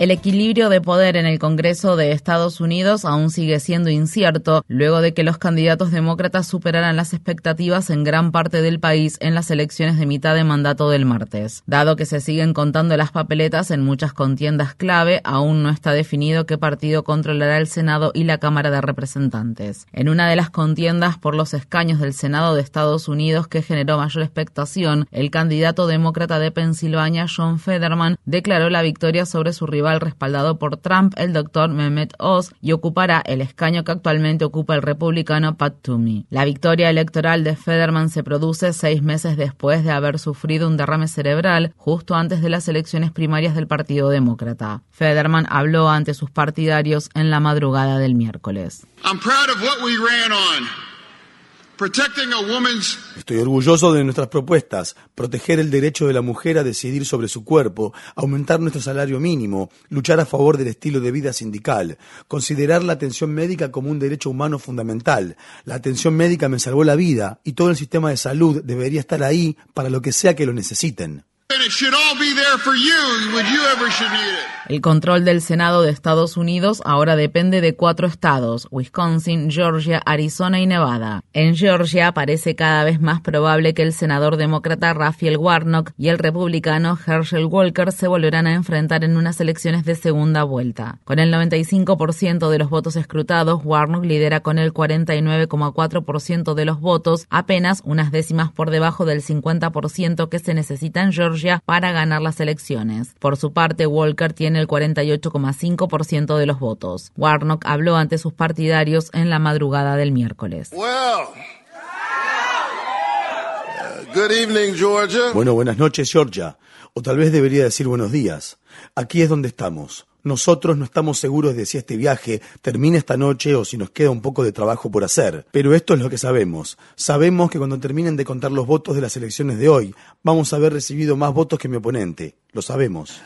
El equilibrio de poder en el Congreso de Estados Unidos aún sigue siendo incierto luego de que los candidatos demócratas superaran las expectativas en gran parte del país en las elecciones de mitad de mandato del martes. Dado que se siguen contando las papeletas en muchas contiendas clave, aún no está definido qué partido controlará el Senado y la Cámara de Representantes. En una de las contiendas por los escaños del Senado de Estados Unidos que generó mayor expectación, el candidato demócrata de Pensilvania, John Federman, declaró la victoria sobre su rival respaldado por Trump, el doctor Mehmet Oz, y ocupará el escaño que actualmente ocupa el republicano Pat Toomey. La victoria electoral de Federman se produce seis meses después de haber sufrido un derrame cerebral justo antes de las elecciones primarias del Partido Demócrata. Federman habló ante sus partidarios en la madrugada del miércoles. Estoy orgulloso de nuestras propuestas, proteger el derecho de la mujer a decidir sobre su cuerpo, aumentar nuestro salario mínimo, luchar a favor del estilo de vida sindical, considerar la atención médica como un derecho humano fundamental. La atención médica me salvó la vida y todo el sistema de salud debería estar ahí para lo que sea que lo necesiten. El control del Senado de Estados Unidos ahora depende de cuatro estados, Wisconsin, Georgia, Arizona y Nevada. En Georgia parece cada vez más probable que el senador demócrata Raphael Warnock y el republicano Herschel Walker se volverán a enfrentar en unas elecciones de segunda vuelta. Con el 95% de los votos escrutados, Warnock lidera con el 49,4% de los votos, apenas unas décimas por debajo del 50% que se necesita en Georgia para ganar las elecciones. Por su parte, Walker tiene el 48,5% de los votos. Warnock habló ante sus partidarios en la madrugada del miércoles. Bueno, buenas noches, Georgia. O tal vez debería decir buenos días. Aquí es donde estamos. Nosotros no estamos seguros de si este viaje termina esta noche o si nos queda un poco de trabajo por hacer, pero esto es lo que sabemos. Sabemos que cuando terminen de contar los votos de las elecciones de hoy, vamos a haber recibido más votos que mi oponente. Lo sabemos.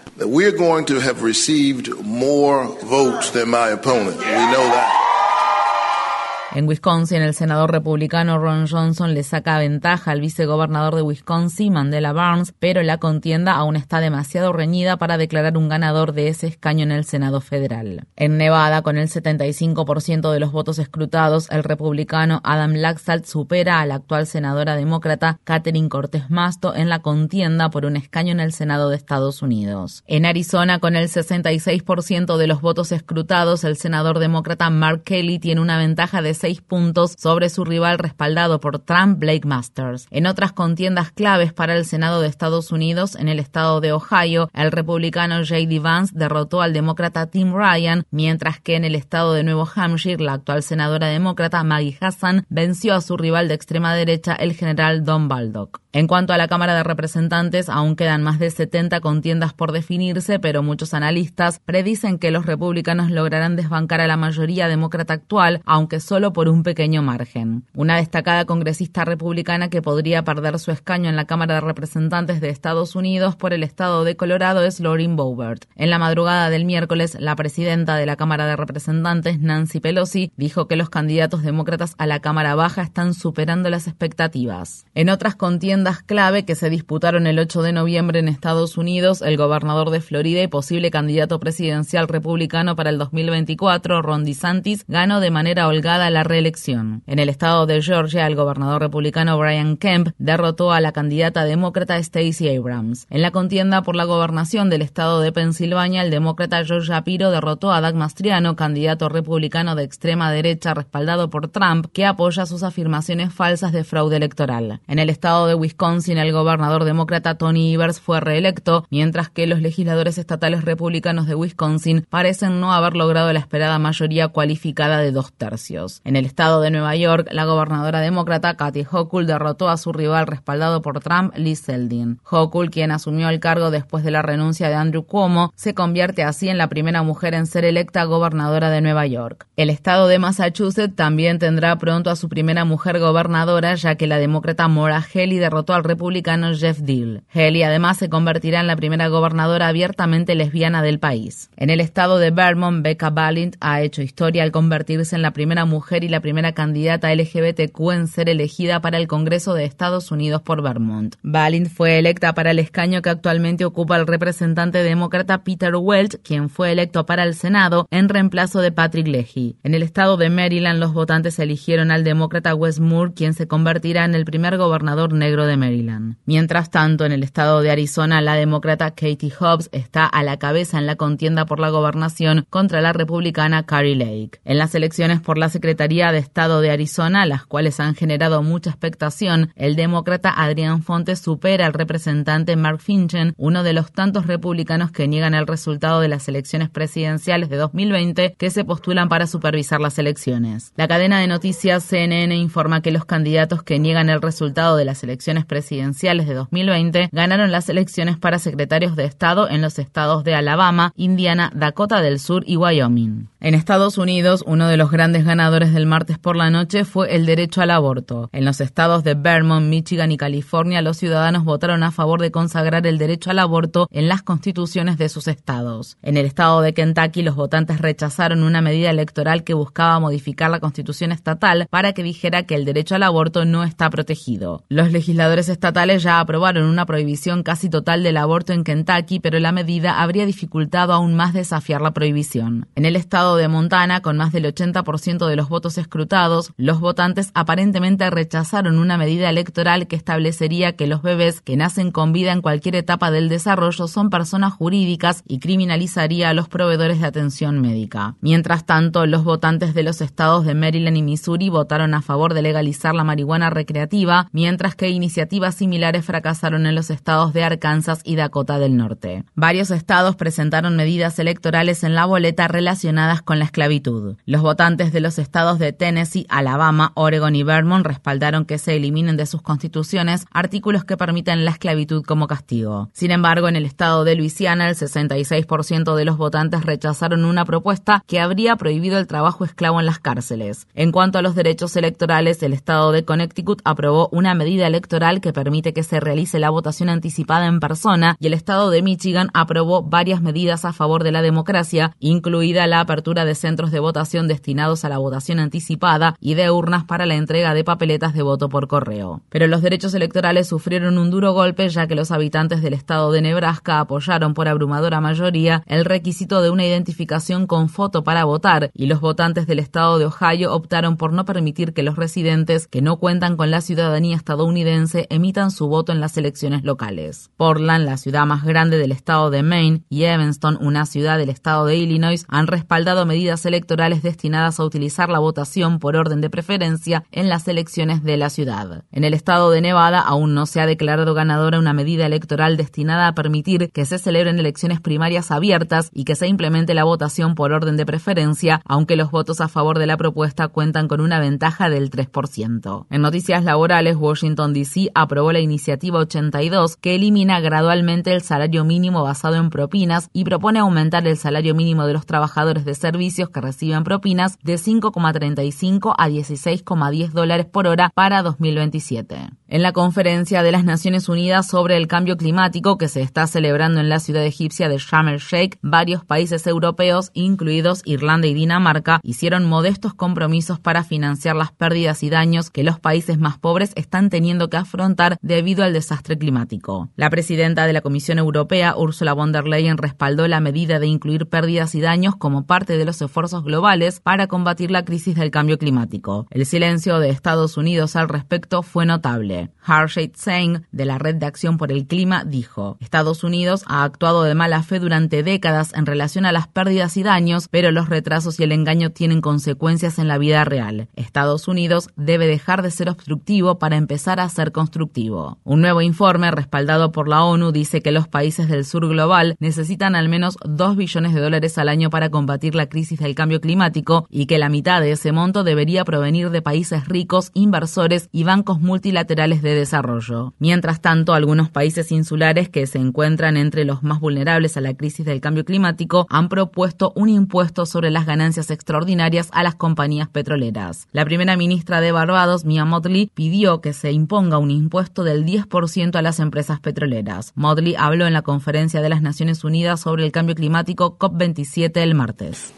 En Wisconsin, el senador republicano Ron Johnson le saca ventaja al vicegobernador de Wisconsin, Mandela Barnes, pero la contienda aún está demasiado reñida para declarar un ganador de ese escaño en el Senado federal. En Nevada, con el 75% de los votos escrutados, el republicano Adam Laxalt supera a la actual senadora demócrata Catherine Cortés Masto en la contienda por un escaño en el Senado de Estados Unidos. En Arizona, con el 66% de los votos escrutados, el senador demócrata Mark Kelly tiene una ventaja de seis puntos sobre su rival respaldado por Trump, Blake Masters. En otras contiendas claves para el Senado de Estados Unidos, en el estado de Ohio, el republicano J.D. Vance derrotó al demócrata Tim Ryan, mientras que en el estado de Nuevo Hampshire, la actual senadora demócrata Maggie Hassan venció a su rival de extrema derecha, el general Don Baldock. En cuanto a la Cámara de Representantes, aún quedan más de 70 contiendas por definirse, pero muchos analistas predicen que los republicanos lograrán desbancar a la mayoría demócrata actual, aunque solo por un pequeño margen. Una destacada congresista republicana que podría perder su escaño en la Cámara de Representantes de Estados Unidos por el estado de Colorado es Lauren Boebert. En la madrugada del miércoles, la presidenta de la Cámara de Representantes, Nancy Pelosi, dijo que los candidatos demócratas a la Cámara Baja están superando las expectativas. En otras contiendas clave que se disputaron el 8 de noviembre en Estados Unidos, el gobernador de Florida y posible candidato presidencial republicano para el 2024, Ron DeSantis, ganó de manera holgada la reelección. En el estado de Georgia, el gobernador republicano Brian Kemp derrotó a la candidata demócrata Stacey Abrams. En la contienda por la gobernación del estado de Pensilvania, el demócrata George Shapiro derrotó a Doug Mastriano, candidato republicano de extrema derecha respaldado por Trump, que apoya sus afirmaciones falsas de fraude electoral. En el estado de Wisconsin, el gobernador demócrata Tony Evers fue reelecto, mientras que los legisladores estatales republicanos de Wisconsin parecen no haber logrado la esperada mayoría cualificada de dos tercios. En el estado de Nueva York, la gobernadora demócrata Kathy Hochul derrotó a su rival respaldado por Trump, Lee Zeldin. Hochul, quien asumió el cargo después de la renuncia de Andrew Cuomo, se convierte así en la primera mujer en ser electa gobernadora de Nueva York. El estado de Massachusetts también tendrá pronto a su primera mujer gobernadora, ya que la demócrata Maura Haley derrotó al republicano Jeff Deal. Haley además se convertirá en la primera gobernadora abiertamente lesbiana del país. En el estado de Vermont, Becca Balint ha hecho historia al convertirse en la primera mujer y la primera candidata LGBTQ en ser elegida para el Congreso de Estados Unidos por Vermont. Balint fue electa para el escaño que actualmente ocupa el representante demócrata Peter Welch, quien fue electo para el Senado en reemplazo de Patrick Leahy. En el estado de Maryland, los votantes eligieron al demócrata Wes Moore, quien se convertirá en el primer gobernador negro de Maryland. Mientras tanto, en el estado de Arizona, la demócrata Katie Hobbs está a la cabeza en la contienda por la gobernación contra la republicana Carrie Lake. En las elecciones por la Secretaría de Estado de Arizona, las cuales han generado mucha expectación, el demócrata Adrián Fontes supera al representante Mark Finchen, uno de los tantos republicanos que niegan el resultado de las elecciones presidenciales de 2020 que se postulan para supervisar las elecciones. La cadena de noticias CNN informa que los candidatos que niegan el resultado de las elecciones presidenciales de 2020 ganaron las elecciones para secretarios de Estado en los estados de Alabama, Indiana, Dakota del Sur y Wyoming. En Estados Unidos, uno de los grandes ganadores del martes por la noche fue el derecho al aborto. En los estados de Vermont, Michigan y California, los ciudadanos votaron a favor de consagrar el derecho al aborto en las constituciones de sus estados. En el estado de Kentucky, los votantes rechazaron una medida electoral que buscaba modificar la constitución estatal para que dijera que el derecho al aborto no está protegido. Los legisladores estatales ya aprobaron una prohibición casi total del aborto en Kentucky, pero la medida habría dificultado aún más desafiar la prohibición. En el estado de Montana, con más del 80% de los votos escrutados, los votantes aparentemente rechazaron una medida electoral que establecería que los bebés que nacen con vida en cualquier etapa del desarrollo son personas jurídicas y criminalizaría a los proveedores de atención médica. Mientras tanto, los votantes de los estados de Maryland y Missouri votaron a favor de legalizar la marihuana recreativa, mientras que iniciativas similares fracasaron en los estados de Arkansas y Dakota del Norte. Varios estados presentaron medidas electorales en la boleta relacionadas con la esclavitud. Los votantes de los estados de Tennessee, Alabama, Oregon y Vermont respaldaron que se eliminen de sus constituciones artículos que permiten la esclavitud como castigo. Sin embargo, en el estado de Luisiana, el 66% de los votantes rechazaron una propuesta que habría prohibido el trabajo esclavo en las cárceles. En cuanto a los derechos electorales, el estado de Connecticut aprobó una medida electoral que permite que se realice la votación anticipada en persona y el estado de Michigan aprobó varias medidas a favor de la democracia, incluida la de centros de votación destinados a la votación anticipada y de urnas para la entrega de papeletas de voto por correo. Pero los derechos electorales sufrieron un duro golpe ya que los habitantes del estado de Nebraska apoyaron por abrumadora mayoría el requisito de una identificación con foto para votar y los votantes del estado de Ohio optaron por no permitir que los residentes que no cuentan con la ciudadanía estadounidense emitan su voto en las elecciones locales. Portland, la ciudad más grande del estado de Maine, y Evanston, una ciudad del estado de Illinois, han respaldado medidas electorales destinadas a utilizar la votación por orden de preferencia en las elecciones de la ciudad. En el estado de Nevada aún no se ha declarado ganadora una medida electoral destinada a permitir que se celebren elecciones primarias abiertas y que se implemente la votación por orden de preferencia, aunque los votos a favor de la propuesta cuentan con una ventaja del 3%. En noticias laborales, Washington DC aprobó la iniciativa 82 que elimina gradualmente el salario mínimo basado en propinas y propone aumentar el salario mínimo de los trabajadores de servicios que reciben propinas de 5,35 a 16,10 dólares por hora para 2027. En la conferencia de las Naciones Unidas sobre el cambio climático que se está celebrando en la ciudad egipcia de Sharm el Sheikh, varios países europeos, incluidos Irlanda y Dinamarca, hicieron modestos compromisos para financiar las pérdidas y daños que los países más pobres están teniendo que afrontar debido al desastre climático. La presidenta de la Comisión Europea, Ursula von der Leyen, respaldó la medida de incluir pérdidas y daños como parte de los esfuerzos globales para combatir la crisis del cambio climático. El silencio de Estados Unidos al respecto fue notable. Harshade Singh, de la Red de Acción por el Clima, dijo, Estados Unidos ha actuado de mala fe durante décadas en relación a las pérdidas y daños, pero los retrasos y el engaño tienen consecuencias en la vida real. Estados Unidos debe dejar de ser obstructivo para empezar a ser constructivo. Un nuevo informe respaldado por la ONU dice que los países del sur global necesitan al menos 2 billones de dólares al año para combatir la la crisis del cambio climático y que la mitad de ese monto debería provenir de países ricos, inversores y bancos multilaterales de desarrollo. Mientras tanto, algunos países insulares que se encuentran entre los más vulnerables a la crisis del cambio climático han propuesto un impuesto sobre las ganancias extraordinarias a las compañías petroleras. La primera ministra de Barbados, Mia Motley, pidió que se imponga un impuesto del 10% a las empresas petroleras. Motley habló en la conferencia de las Naciones Unidas sobre el cambio climático COP27 el martes.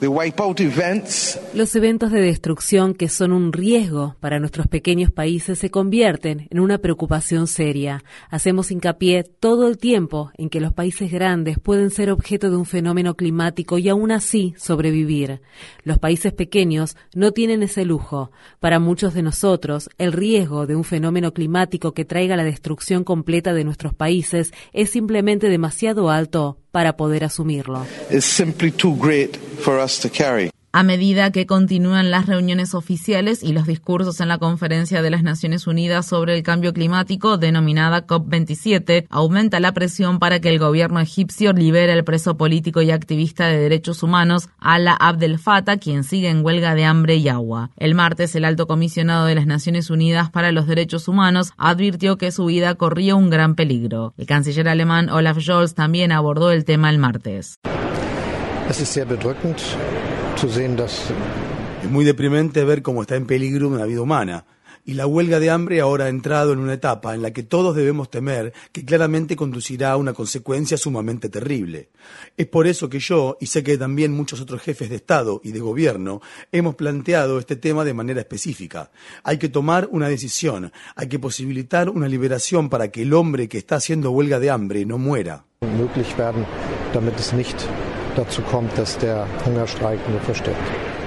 Los eventos de destrucción que son un riesgo para nuestros pequeños países se convierten en una preocupación seria. Hacemos hincapié todo el tiempo en que los países grandes pueden ser objeto de un fenómeno climático y aún así sobrevivir. Los países pequeños no tienen ese lujo. Para muchos de nosotros, el riesgo de un fenómeno climático que traiga la destrucción completa de nuestros países es simplemente demasiado alto para poder asumirlo. A medida que continúan las reuniones oficiales y los discursos en la Conferencia de las Naciones Unidas sobre el Cambio Climático, denominada COP27, aumenta la presión para que el gobierno egipcio libere al preso político y activista de derechos humanos, Ala Abdel Fattah, quien sigue en huelga de hambre y agua. El martes, el alto comisionado de las Naciones Unidas para los Derechos Humanos advirtió que su vida corría un gran peligro. El canciller alemán Olaf Scholz también abordó el tema el martes. Es muy deprimente ver cómo está en peligro una vida humana. Y la huelga de hambre ahora ha entrado en una etapa en la que todos debemos temer que claramente conducirá a una consecuencia sumamente terrible. Es por eso que yo, y sé que también muchos otros jefes de Estado y de Gobierno, hemos planteado este tema de manera específica. Hay que tomar una decisión, hay que posibilitar una liberación para que el hombre que está haciendo huelga de hambre no muera. dazu kommt, dass der Hungerstreik nur verstärkt.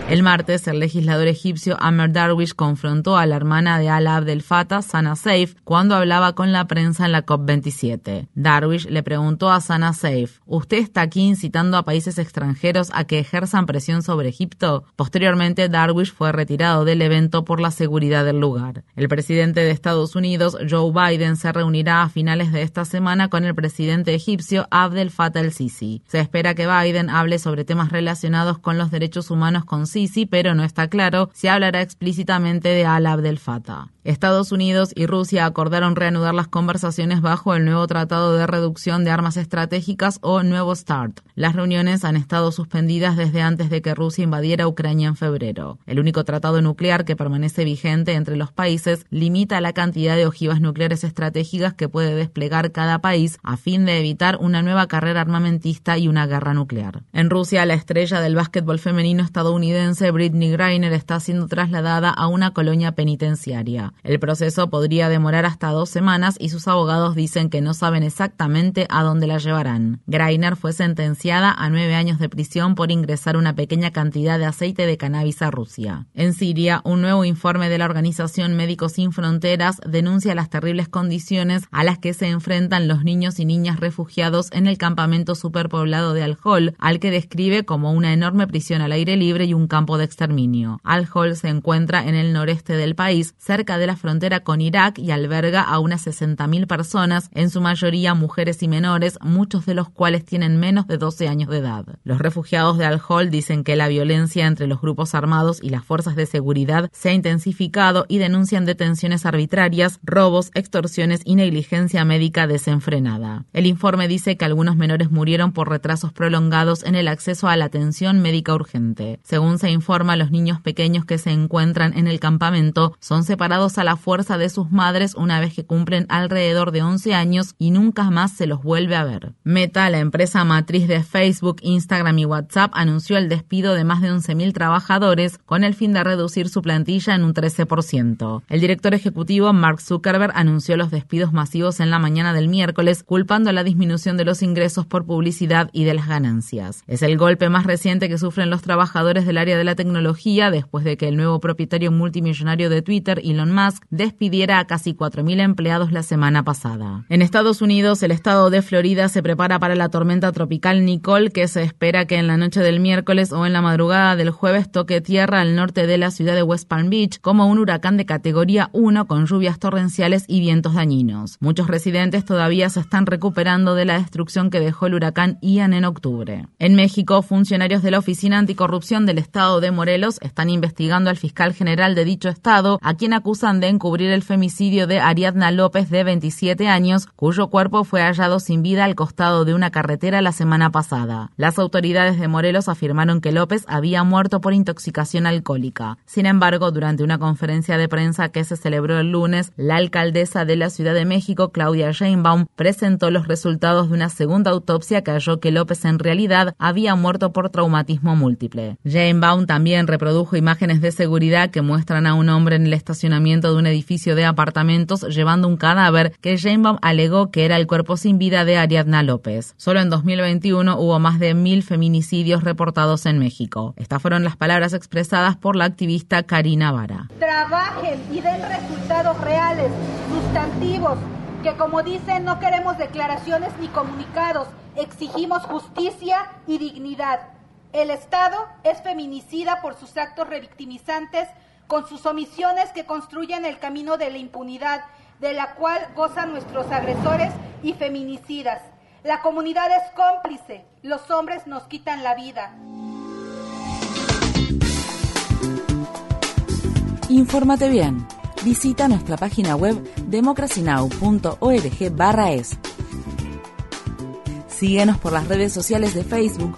El martes, el legislador egipcio Amer Darwish confrontó a la hermana de Al Abdel Fattah, Sana Saif, cuando hablaba con la prensa en la COP27. Darwish le preguntó a Sana Saif, ¿usted está aquí incitando a países extranjeros a que ejerzan presión sobre Egipto? Posteriormente, Darwish fue retirado del evento por la seguridad del lugar. El presidente de Estados Unidos, Joe Biden, se reunirá a finales de esta semana con el presidente egipcio Abdel Fattah el-Sisi. Se espera que Biden hable sobre temas relacionados con los derechos humanos con sí, pero no está claro si hablará explícitamente de Al Abdel Fattah. Estados Unidos y Rusia acordaron reanudar las conversaciones bajo el nuevo Tratado de Reducción de Armas Estratégicas o Nuevo START. Las reuniones han estado suspendidas desde antes de que Rusia invadiera Ucrania en febrero. El único tratado nuclear que permanece vigente entre los países limita la cantidad de ojivas nucleares estratégicas que puede desplegar cada país a fin de evitar una nueva carrera armamentista y una guerra nuclear. En Rusia, la estrella del básquetbol femenino estadounidense Britney Griner está siendo trasladada a una colonia penitenciaria. El proceso podría demorar hasta dos semanas y sus abogados dicen que no saben exactamente a dónde la llevarán. Greiner fue sentenciada a nueve años de prisión por ingresar una pequeña cantidad de aceite de cannabis a Rusia. En Siria, un nuevo informe de la organización Médicos Sin Fronteras denuncia las terribles condiciones a las que se enfrentan los niños y niñas refugiados en el campamento superpoblado de Al-Hol, al que describe como una enorme prisión al aire libre y un campo de exterminio. Al-Hol se encuentra en el noreste del país, cerca de la frontera con Irak y alberga a unas 60.000 personas, en su mayoría mujeres y menores, muchos de los cuales tienen menos de 12 años de edad. Los refugiados de Al-Hol dicen que la violencia entre los grupos armados y las fuerzas de seguridad se ha intensificado y denuncian detenciones arbitrarias, robos, extorsiones y negligencia médica desenfrenada. El informe dice que algunos menores murieron por retrasos prolongados en el acceso a la atención médica urgente. Según se informa, los niños pequeños que se encuentran en el campamento son separados a la fuerza de sus madres una vez que cumplen alrededor de 11 años y nunca más se los vuelve a ver. Meta, la empresa matriz de Facebook, Instagram y WhatsApp, anunció el despido de más de 11.000 trabajadores con el fin de reducir su plantilla en un 13%. El director ejecutivo Mark Zuckerberg anunció los despidos masivos en la mañana del miércoles, culpando la disminución de los ingresos por publicidad y de las ganancias. Es el golpe más reciente que sufren los trabajadores del área de la tecnología después de que el nuevo propietario multimillonario de Twitter, Elon Musk, despidiera a casi 4.000 empleados la semana pasada. En Estados Unidos, el estado de Florida se prepara para la tormenta tropical Nicole, que se espera que en la noche del miércoles o en la madrugada del jueves toque tierra al norte de la ciudad de West Palm Beach como un huracán de categoría 1 con lluvias torrenciales y vientos dañinos. Muchos residentes todavía se están recuperando de la destrucción que dejó el huracán Ian en octubre. En México, funcionarios de la Oficina Anticorrupción del Estado de Morelos están investigando al fiscal general de dicho estado, a quien acusan de encubrir el femicidio de Ariadna López de 27 años, cuyo cuerpo fue hallado sin vida al costado de una carretera la semana pasada. Las autoridades de Morelos afirmaron que López había muerto por intoxicación alcohólica. Sin embargo, durante una conferencia de prensa que se celebró el lunes, la alcaldesa de la Ciudad de México, Claudia Sheinbaum, presentó los resultados de una segunda autopsia que halló que López en realidad había muerto por traumatismo múltiple. Sheinbaum también reprodujo imágenes de seguridad que muestran a un hombre en el estacionamiento de un edificio de apartamentos llevando un cadáver que Sheinbaum alegó que era el cuerpo sin vida de Ariadna López. Solo en 2021 hubo más de mil feminicidios reportados en México. Estas fueron las palabras expresadas por la activista Karina Vara. Trabajen y den resultados reales, sustantivos, que como dicen no queremos declaraciones ni comunicados, exigimos justicia y dignidad. El Estado es feminicida por sus actos revictimizantes, con sus omisiones que construyen el camino de la impunidad, de la cual gozan nuestros agresores y feminicidas. La comunidad es cómplice, los hombres nos quitan la vida. Infórmate bien. Visita nuestra página web democracynow.org/es. Síguenos por las redes sociales de Facebook,